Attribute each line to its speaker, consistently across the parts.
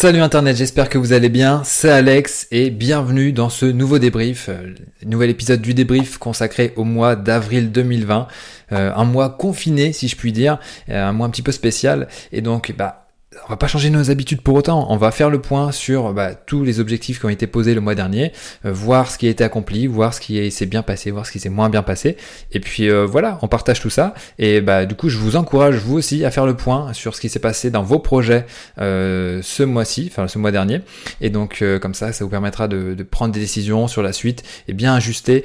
Speaker 1: Salut Internet, j'espère que vous allez bien. C'est Alex et bienvenue dans ce nouveau débrief, euh, nouvel épisode du débrief consacré au mois d'avril 2020, euh, un mois confiné si je puis dire, euh, un mois un petit peu spécial et donc bah on va pas changer nos habitudes pour autant. On va faire le point sur bah, tous les objectifs qui ont été posés le mois dernier, euh, voir ce qui a été accompli, voir ce qui s'est bien passé, voir ce qui s'est moins bien passé. Et puis euh, voilà, on partage tout ça. Et bah du coup, je vous encourage vous aussi à faire le point sur ce qui s'est passé dans vos projets euh, ce mois-ci, enfin ce mois dernier. Et donc comme ça, ça vous permettra de, prendre des décisions sur la suite et bien ajuster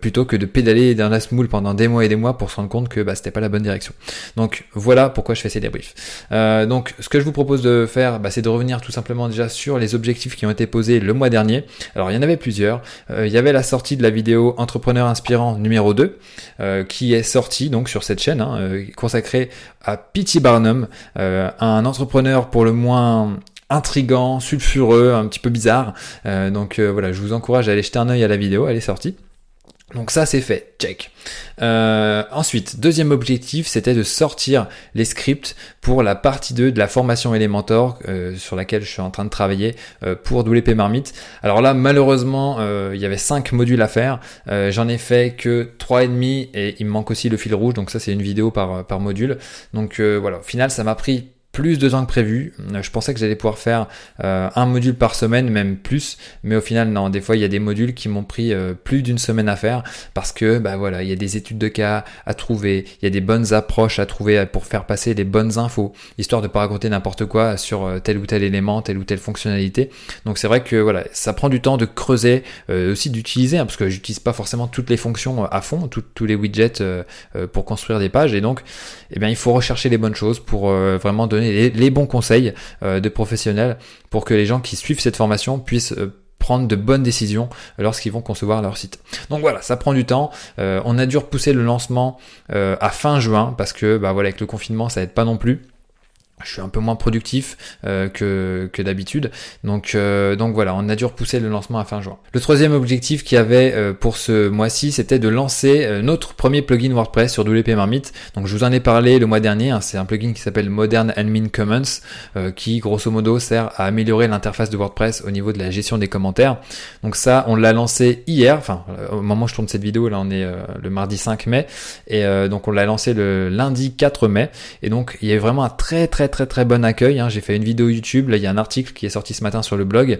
Speaker 1: plutôt que de pédaler dans la smoule pendant des mois et des mois pour se rendre compte que bah, c'était pas la bonne direction. Donc voilà pourquoi je fais ces débriefs. donc ce que je vous propose de faire, bah, c'est de revenir tout simplement déjà sur les objectifs qui ont été posés le mois dernier. Alors il y en avait plusieurs. Euh, il y avait la sortie de la vidéo Entrepreneur inspirant numéro 2, euh, qui est sortie donc sur cette chaîne, hein, euh, consacrée à Pity Barnum, un entrepreneur pour le moins intrigant, sulfureux, un petit peu bizarre. donc voilà, je vous encourage à aller jeter un œil à la vidéo, elle est sortie. Donc ça c'est fait, check. Euh, ensuite, deuxième objectif, c'était de sortir les scripts pour la partie 2 de la formation Elementor euh, sur laquelle je suis en train de travailler euh, pour WP Marmite. Alors là, malheureusement, il y avait 5 modules à faire. J'en ai fait que 3,5 et il me manque aussi le fil rouge, donc ça c'est une vidéo par, par module. Donc voilà, au final ça m'a pris plus de temps que prévu. Euh, je pensais que j'allais pouvoir faire euh, un module par semaine, même plus, mais au final non. Des fois il y a des modules qui m'ont pris euh, plus d'une semaine à faire parce que bah voilà, il y a des études de cas à trouver, il y a des bonnes approches à trouver pour faire passer les bonnes infos, histoire de pas raconter n'importe quoi sur tel ou tel élément, telle ou telle fonctionnalité. Donc c'est vrai que voilà, ça prend du temps de creuser, aussi d'utiliser, hein, parce que j'utilise pas forcément toutes les fonctions à fond, tous les widgets pour construire des pages, et donc eh bien il faut rechercher les bonnes choses pour vraiment donner les, bons conseils euh, de professionnels pour que les gens qui suivent cette formation puissent euh, prendre de bonnes décisions lorsqu'ils vont concevoir leur site. Donc voilà, ça prend du temps. Euh, on a dû repousser le lancement à fin juin parce que bah voilà avec le confinement ça aide pas non plus je suis un peu moins productif euh, que, que d'habitude. Donc, euh, donc voilà, on a dû repousser le lancement à fin juin. Le troisième objectif qu'il y avait euh, pour ce mois-ci, c'était de lancer notre premier plugin WordPress sur WP Marmite. Donc je vous en ai parlé le mois dernier, hein, c'est un plugin qui s'appelle Modern Admin Commons, qui grosso modo sert à améliorer l'interface de WordPress au niveau de la gestion des commentaires. Donc ça, on l'a lancé hier, enfin au moment où je tourne cette vidéo, là on est le mardi 5 mai, et donc on l'a lancé le lundi 4 mai, et donc il y a vraiment un très très très très bon accueil. Hein. J'ai fait une vidéo YouTube, là il y a un article qui est sorti ce matin sur le blog,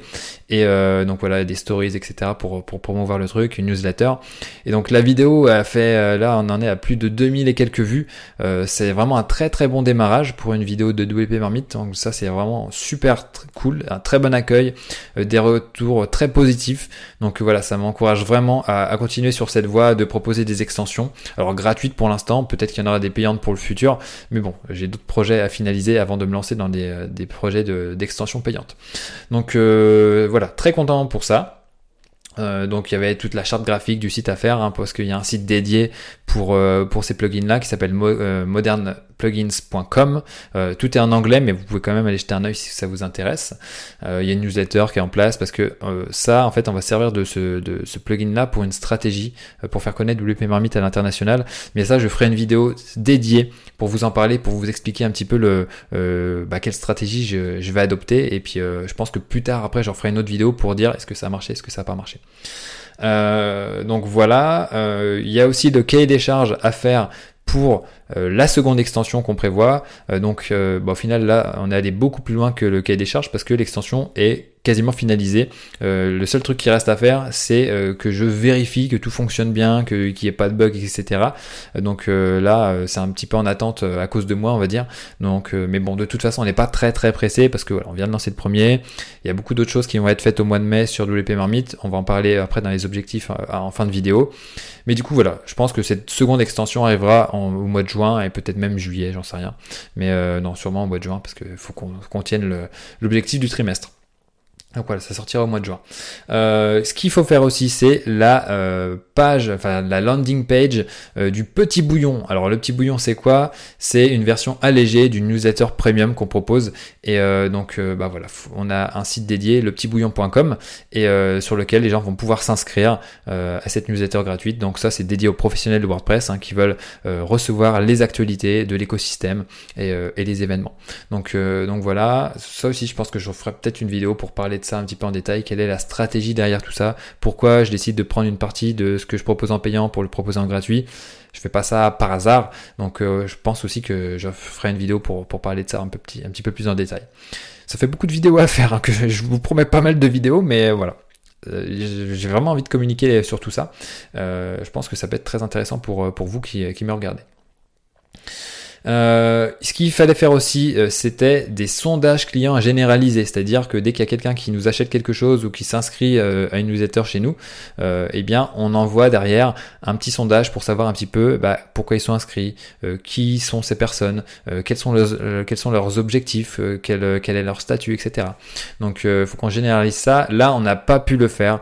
Speaker 1: et euh, donc voilà des stories etc pour pour promouvoir le truc, une newsletter. Et donc la vidéo a fait, euh, là on en est à plus de 2000 et quelques vues. Euh, c'est vraiment un très très bon démarrage pour une vidéo de WP Marmite. Donc ça c'est vraiment super cool, un très bon accueil, des retours très positifs. Donc voilà, ça m'encourage vraiment à continuer sur cette voie de proposer des extensions. Alors gratuites pour l'instant, peut-être qu'il y en aura des payantes pour le futur, mais bon, j'ai d'autres projets à finaliser avant de me lancer dans des, euh, projets d'extension payante. Donc euh, voilà, très content pour ça. Euh, donc il y avait toute la charte graphique du site à faire hein, parce qu'il y a un site dédié pour pour ces plugins là qui s'appelle Modern plugins.com. Euh, tout est en anglais, mais vous pouvez quand même aller jeter un œil si ça vous intéresse. Euh, il y a une newsletter qui est en place parce que euh, ça, en fait, on va servir de ce, de ce plugin-là pour une stratégie pour faire connaître WP Marmite à l'international. Mais ça, je ferai une vidéo dédiée pour vous en parler, pour vous expliquer un petit peu le bah, quelle stratégie je, je, vais adopter. Et puis, je pense que plus tard, après, j'en ferai une autre vidéo pour dire est-ce que ça a marché, est-ce que ça n'a pas marché. Donc voilà, il y a aussi le cahier des charges à faire pour euh, la seconde extension qu'on prévoit. Euh, donc euh, au final là on est allé beaucoup plus loin que le cahier des charges parce que l'extension est quasiment finalisé. Euh, le seul truc qui reste à faire, c'est euh, que je vérifie que tout fonctionne bien, que qu'il n'y ait pas de bugs, etc. Donc euh, là, c'est un petit peu en attente à cause de moi, on va dire. Donc, mais bon, de toute façon, on n'est pas très très pressé parce que voilà, on vient de lancer le premier. Il y a beaucoup d'autres choses qui vont être faites au mois de mai sur WP Marmite. On va en parler après dans les objectifs en fin de vidéo. Mais du coup, voilà, je pense que cette seconde extension arrivera au mois de juin et peut-être même juillet, j'en sais rien. Mais non, sûrement au mois de juin parce qu'il faut qu'on tienne l'objectif du trimestre. Donc voilà, ça sortira au mois de juin. Euh, ce qu'il faut faire aussi, c'est la euh, page, enfin la landing page du petit bouillon. Alors le petit bouillon c'est quoi? C'est une version allégée d'une newsletter premium qu'on propose et donc bah voilà, on a un site dédié, lepetitbouillon.com et sur lequel les gens vont pouvoir s'inscrire à cette newsletter gratuite. Donc ça c'est dédié aux professionnels de WordPress hein, qui veulent recevoir les actualités de l'écosystème et, et, les événements. Donc donc voilà, ça aussi je pense que je ferai peut-être une vidéo pour parler ça un petit peu en détail, quelle est la stratégie derrière tout ça, pourquoi je décide de prendre une partie de ce que je propose en payant pour le proposer en gratuit? Je fais pas ça par hasard, donc euh, je pense aussi que je ferai une vidéo pour, pour parler de ça un, peu petit, un petit peu plus en détail. Ça fait beaucoup de vidéos à faire, hein, que je vous promets pas mal de vidéos, mais voilà. Euh, j'ai vraiment envie de communiquer sur tout ça. Euh, je pense que ça peut être très intéressant pour, pour vous qui, qui me regardez. Euh, ce qu'il fallait faire aussi, euh, c'était des sondages clients généralisés, c'est-à-dire que dès qu'il y a quelqu'un qui nous achète quelque chose ou qui s'inscrit euh, à une newsletter chez nous, eh bien, on envoie derrière un petit sondage pour savoir un petit peu bah, pourquoi ils sont inscrits, qui sont ces personnes, quels sont leurs, objectifs, quel, est leur statut, etc. Donc, il faut qu'on généralise ça. Là, on n'a pas pu le faire.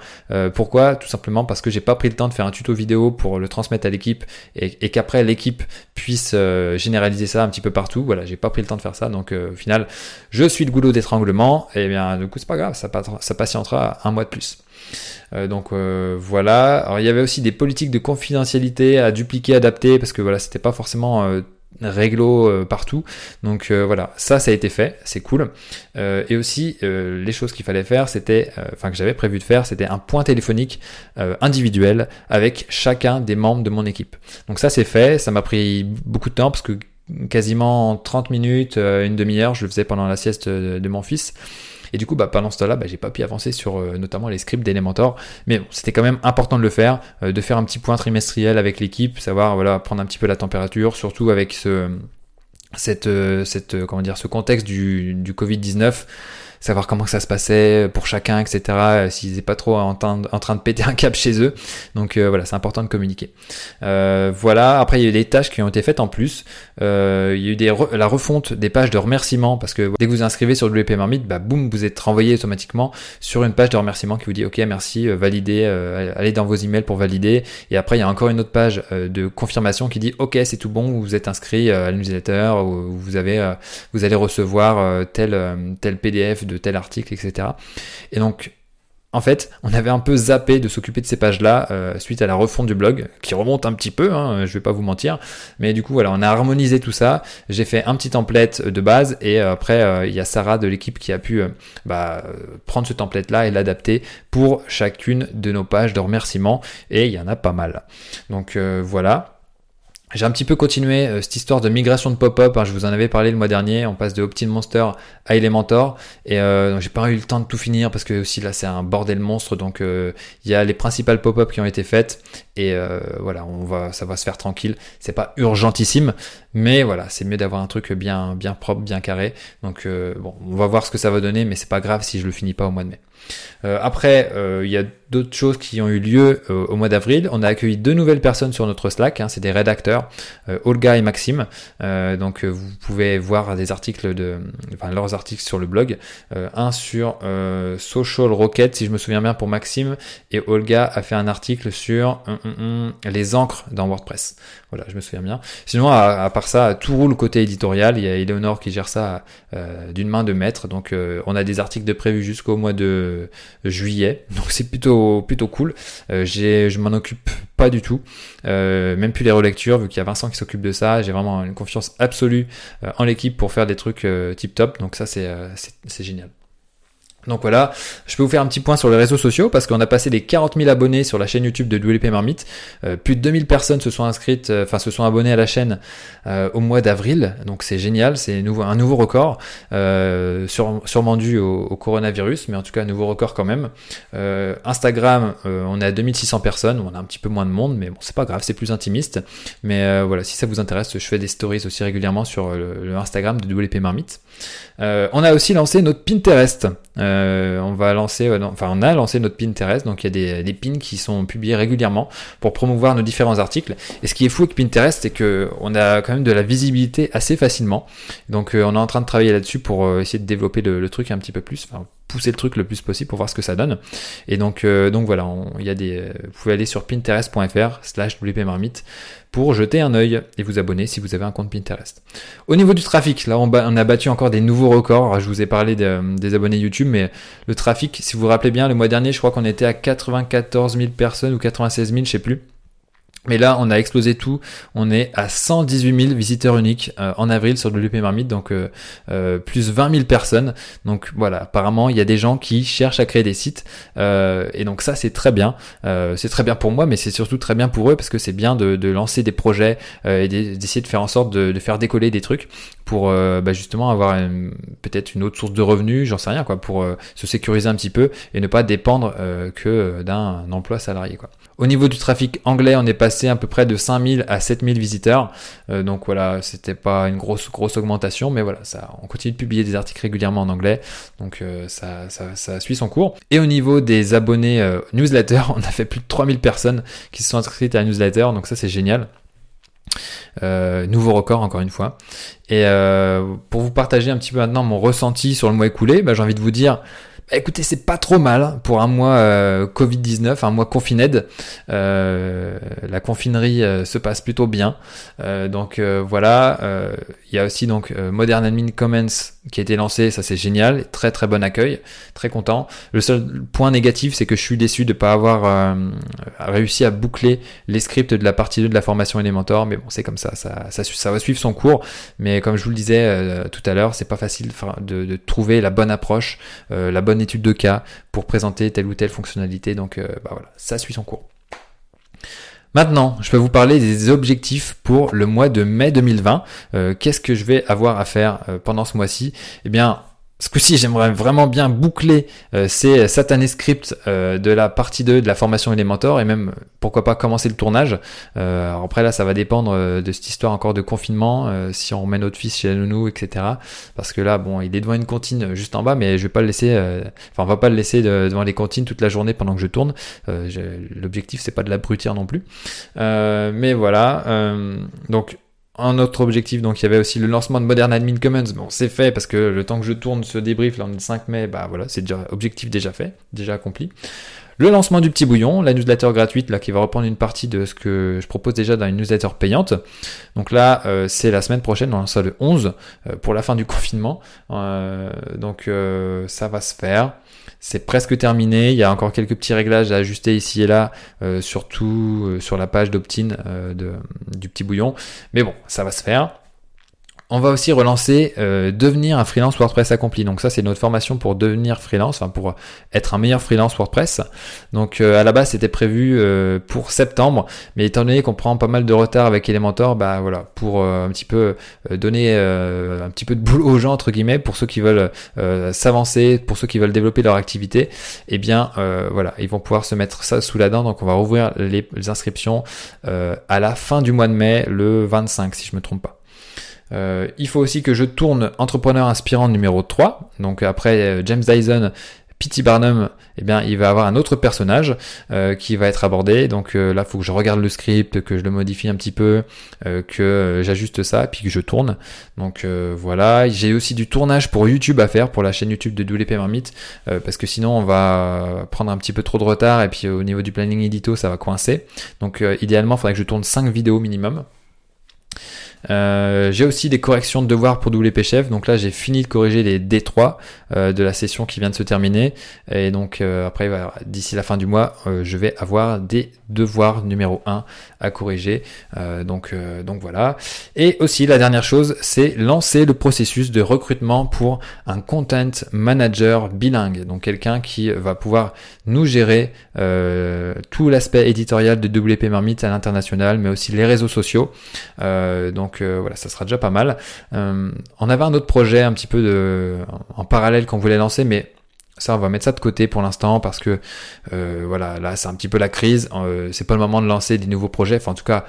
Speaker 1: pourquoi? Tout simplement parce que j'ai pas pris le temps de faire un tuto vidéo pour le transmettre à l'équipe et qu'après l'équipe puisse généraliser ça un petit peu partout. Voilà, j'ai pas pris le temps de faire ça. Donc euh, au final, je suis le goulot d'étranglement. Et bien du coup, c'est pas grave, ça, ça patientera un mois de plus. Euh, donc euh, voilà. Alors il y avait aussi des politiques de confidentialité à dupliquer, adapter, parce que voilà, c'était pas forcément réglo partout. Donc voilà, ça, ça a été fait, c'est cool. et aussi, les choses qu'il fallait faire, c'était, enfin que j'avais prévu de faire, c'était un point téléphonique individuel avec chacun des membres de mon équipe. Donc ça, c'est fait. Ça m'a pris beaucoup de temps parce que quasiment 30 minutes, euh, une demi-heure, je le faisais pendant la sieste de, mon fils. Et du coup, bah, pendant ce temps-là, bah, j'ai pas pu avancer sur euh, notamment les scripts d'Elementor. Mais c'était quand même important de le faire, euh, de faire un petit point trimestriel avec l'équipe, savoir voilà prendre un petit peu la température, surtout avec ce contexte du, du Covid 19 savoir comment ça se passait pour chacun, etc. Euh, s'ils n'étaient pas trop en, train de péter un câble chez eux. Donc euh, voilà, c'est important de communiquer. Euh, voilà, après il y a eu des tâches qui ont été faites en plus. il y a eu des la refonte des pages de remerciements parce que dès que vous inscrivez sur WP Marmite, bah boum, vous êtes renvoyé automatiquement sur une page de remerciements qui vous dit OK, merci, validez, allez dans vos emails pour valider. Et après il y a encore une autre page de confirmation qui dit OK, c'est tout bon, vous êtes inscrit à la newsletter, ou vous avez, vous allez recevoir tel tel PDF de de tel article, etc. Et donc, en fait, on avait un peu zappé de s'occuper de ces pages-là euh, suite à la refonte du blog, qui remonte un petit peu, hein, je vais pas vous mentir. Mais du coup, voilà, on a harmonisé tout ça. J'ai fait un petit template de base et euh, après, euh, il y a Sarah de l'équipe qui a pu bah, prendre ce template-là et l'adapter pour chacune de nos pages de remerciements. Et il y en a pas mal. Donc voilà. J'ai un petit peu continué euh, cette histoire de migration de pop-up. Hein, je vous en avais parlé le mois dernier. On passe de Optin Monster à Elementor. Et euh, j'ai pas eu le temps de tout finir parce que aussi là c'est un bordel monstre. Donc euh, il y a les principales pop-up qui ont été faites. Et euh, voilà, on va, ça va se faire tranquille. C'est pas urgentissime, mais voilà, c'est mieux d'avoir un truc bien, bien propre, bien carré. Donc bon, on va voir ce que ça va donner, mais c'est pas grave si je le finis pas au mois de mai. Euh, après, euh, il y a d'autres choses qui ont eu lieu euh, au mois d'avril. On a accueilli deux nouvelles personnes sur notre Slack. Hein, c'est des rédacteurs, Olga et Maxime. donc vous pouvez voir des articles de, enfin leurs articles sur le blog. un sur Social Rocket, si je me souviens bien, pour Maxime, et Olga a fait un article sur les encres dans WordPress. Voilà, je me souviens bien. Sinon, à, part ça, tout roule côté éditorial. Il y a Eleonore qui gère ça d'une main de maître. Donc on a des articles de prévus jusqu'au mois de juillet. Donc c'est plutôt plutôt cool. Euh, je m'en occupe pas du tout, euh, même plus les relectures vu qu'il y a Vincent qui s'occupe de ça. J'ai vraiment une confiance absolue euh, en l'équipe pour faire des trucs tip top. Donc ça c'est génial. Donc voilà, je peux vous faire un petit point sur les réseaux sociaux parce qu'on a passé les 40 000 abonnés sur la chaîne YouTube de WP Marmite. Euh, plus de 2000 personnes se sont inscrites, euh, enfin se sont abonnées à la chaîne euh, au mois d'avril. Donc c'est génial, c'est un nouveau record, sûrement dû au, coronavirus, mais en tout cas un nouveau record quand même. Instagram, on est à 2600 personnes, on a un petit peu moins de monde, mais bon c'est pas grave, c'est plus intimiste. Mais voilà, si ça vous intéresse, je fais des stories aussi régulièrement sur le, le Instagram de WP Marmite. on a aussi lancé notre Pinterest. On va lancer, enfin on a lancé notre Pinterest, donc il y a des, pins qui sont publiés régulièrement pour promouvoir nos différents articles. Et ce qui est fou avec Pinterest, c'est que on a quand même de la visibilité assez facilement. Donc on est en train de travailler là-dessus pour essayer de développer le, truc un petit peu plus, pousser le truc le plus possible pour voir ce que ça donne. Et donc, donc voilà, il y a des, vous pouvez aller sur pinterest.fr slash wpmarmite pour jeter un œil et vous abonner si vous avez un compte Pinterest. Au niveau du trafic, là on, a battu encore des nouveaux records. Je vous ai parlé des abonnés YouTube, mais le trafic, si vous vous rappelez bien, le mois dernier, je crois qu'on était à 94 000 personnes ou 96 000, je sais plus. Mais là, on a explosé tout. On est à 118 000 visiteurs uniques euh, en avril sur WP Marmite, donc euh, euh, plus 20 000 personnes. Donc voilà, apparemment, il y a des gens qui cherchent à créer des sites. et donc ça, c'est très bien. c'est très bien pour moi, mais c'est surtout très bien pour eux parce que c'est bien de, lancer des projets et d'essayer de faire en sorte de, faire décoller des trucs pour bah, justement avoir peut-être une autre source de revenus, j'en sais rien, quoi, pour se sécuriser un petit peu et ne pas dépendre que d'un emploi salarié, quoi. Au niveau du trafic anglais, on est passé à peu près de 5000 à 7000 visiteurs. Euh, donc voilà, c'était pas une grosse grosse augmentation, mais voilà, ça, on continue de publier des articles régulièrement en anglais, donc euh, ça, suit son cours. Et au niveau des abonnés euh, newsletter, on a fait plus de 3000 personnes qui se sont inscrites à la newsletter, donc ça c'est génial. nouveau record encore une fois. Et pour vous partager un petit peu maintenant mon ressenti sur le mois écoulé, bah, j'ai envie de vous dire bah, écoutez, c'est pas trop mal pour un mois euh, Covid-19, un mois confiné. Euh, la confinerie euh, se passe plutôt bien. donc voilà, il y a aussi donc Modern Admin Comments qui a été lancé, ça c'est génial, très très bon accueil, très content. Le seul point négatif, c'est que je suis déçu de ne pas avoir réussi à boucler les scripts de la partie 2 de la formation Elementor, mais bon, c'est comme ça, ça, ça, va suivre son cours. Mais comme je vous le disais tout à l'heure, c'est pas facile de, de, trouver la bonne approche, la bonne étude de cas pour présenter telle ou telle fonctionnalité. Donc euh, bah voilà, ça suit son cours. Maintenant, je peux vous parler des objectifs pour le mois de mai 2020. Euh, qu'est-ce que je vais avoir à faire euh, pendant ce mois-ci? Eh bien, ce coup-ci, j'aimerais vraiment bien boucler euh, ces satanés scripts euh, de la partie 2 de la formation Elementor et même, pourquoi pas, commencer le tournage. Euh, après, là, ça va dépendre de cette histoire encore de confinement, si on remet notre fils chez la nounou, etc. Parce que là, bon, il est devant une comptine juste en bas, mais je vais pas le laisser, enfin, on va pas le laisser devant les comptines toute la journée pendant que je tourne. L'objectif, c'est pas de l'abrutir non plus. mais voilà. donc, un autre objectif, donc il y avait aussi le lancement de Modern Admin Commons. Bon, c'est fait parce que le temps que je tourne ce débrief, là le 5 mai, bah voilà, c'est déjà objectif déjà fait, déjà accompli. Le lancement du petit bouillon, la newsletter gratuite là qui va reprendre une partie de ce que je propose déjà dans une newsletter payante. Donc là, euh, c'est la semaine prochaine, on lance ça le 11 euh, pour la fin du confinement. Euh, donc ça va se faire. C'est presque terminé. Il y a encore quelques petits réglages à ajuster ici et là, euh, surtout euh, sur la page d'opt-in euh, du petit bouillon. Mais bon, ça va se faire. On va aussi relancer euh, devenir un freelance WordPress accompli. Donc ça c'est notre formation pour devenir freelance, enfin pour être un meilleur freelance WordPress. Donc euh, à la base c'était prévu euh, pour septembre, mais étant donné qu'on prend pas mal de retard avec Elementor, bah voilà, pour un petit peu donner un petit peu de boulot aux gens entre guillemets, pour ceux qui veulent s'avancer, pour ceux qui veulent développer leur activité, eh bien voilà, ils vont pouvoir se mettre ça sous la dent. Donc on va rouvrir les, les inscriptions à la fin du mois de mai, le 25 si je me trompe pas. Euh, il faut aussi que je tourne entrepreneur inspirant numéro 3. Donc après euh, James Dyson, P.T. Barnum, eh bien, il va avoir un autre personnage euh, qui va être abordé. Donc là, il faut que je regarde le script, que je le modifie un petit peu, que j'ajuste ça, puis que je tourne. Donc voilà. J'ai aussi du tournage pour YouTube à faire, pour la chaîne YouTube de WP Marmite, parce que sinon on va prendre un petit peu trop de retard et puis au niveau du planning édito, ça va coincer. Donc idéalement, il faudrait que je tourne 5 vidéos minimum. Euh, j'ai aussi des corrections de devoirs pour WP Chef. Donc là, j'ai fini de corriger les D3 euh, de la session qui vient de se terminer. Et donc euh, après, d'ici la fin du mois, je vais avoir des devoirs numéro 1 à corriger. donc, donc voilà. Et aussi, la dernière chose, c'est lancer le processus de recrutement pour un content manager bilingue. Donc quelqu'un qui va pouvoir nous gérer tout l'aspect éditorial de WP Marmite à l'international, mais aussi les réseaux sociaux. donc donc euh, voilà, ça sera déjà pas mal. Euh, on avait un autre projet un petit peu en parallèle qu'on voulait lancer, mais ça, on va mettre ça de côté pour l'instant parce que euh, voilà, là, c'est un petit peu la crise. c'est pas le moment de lancer des nouveaux projets. Enfin, en tout cas,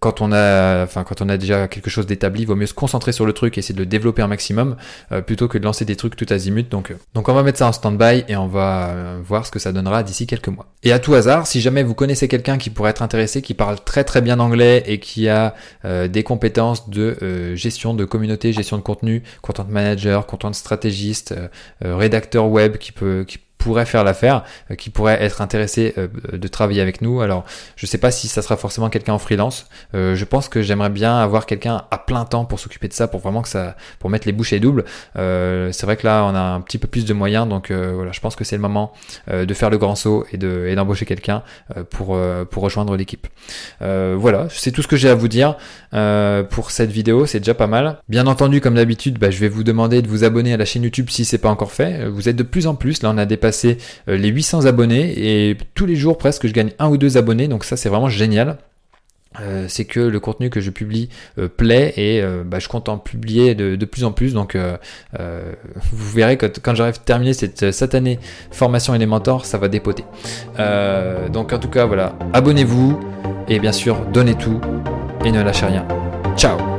Speaker 1: quand on a, enfin quand on a déjà quelque chose d'établi, il vaut mieux se concentrer sur le truc et essayer de le développer un maximum euh, plutôt que de lancer des trucs tout azimut. Donc, euh, donc on va mettre ça en stand-by et on va euh, voir ce que ça donnera d'ici quelques mois. Et à tout hasard, si jamais vous connaissez quelqu'un qui pourrait être intéressé, qui parle très très bien anglais et qui a des compétences de gestion de communauté, gestion de contenu, content manager, content stratégiste, rédacteur web qui peut qui pourrait faire l'affaire, euh, qui pourrait être intéressé euh, de travailler avec nous. Alors, je sais pas si ça sera forcément quelqu'un en freelance. Euh, je pense que j'aimerais bien avoir quelqu'un à plein temps pour s'occuper de ça, pour vraiment que ça, pour mettre les bouchées doubles. c'est vrai que là, on a un petit peu plus de moyens, donc voilà, je pense que c'est le moment de faire le grand saut et de et d'embaucher quelqu'un pour rejoindre l'équipe. voilà, c'est tout ce que j'ai à vous dire pour cette vidéo. C'est déjà pas mal. Bien entendu, comme d'habitude, bah, je vais vous demander de vous abonner à la chaîne YouTube si c'est pas encore fait. Vous êtes de plus en plus. Là, on a dépassé euh, les 800 abonnés et tous les jours presque je gagne un ou deux abonnés. Donc ça c'est vraiment génial. Euh, c'est que le contenu que je publie euh, plaît et bah, je compte en publier de, plus en plus. Donc vous verrez que quand j'arrive à terminer cette satanée formation Elementor ça va dépoter. Donc en tout cas voilà. Abonnez-vous et bien sûr donnez tout et ne lâchez rien. Ciao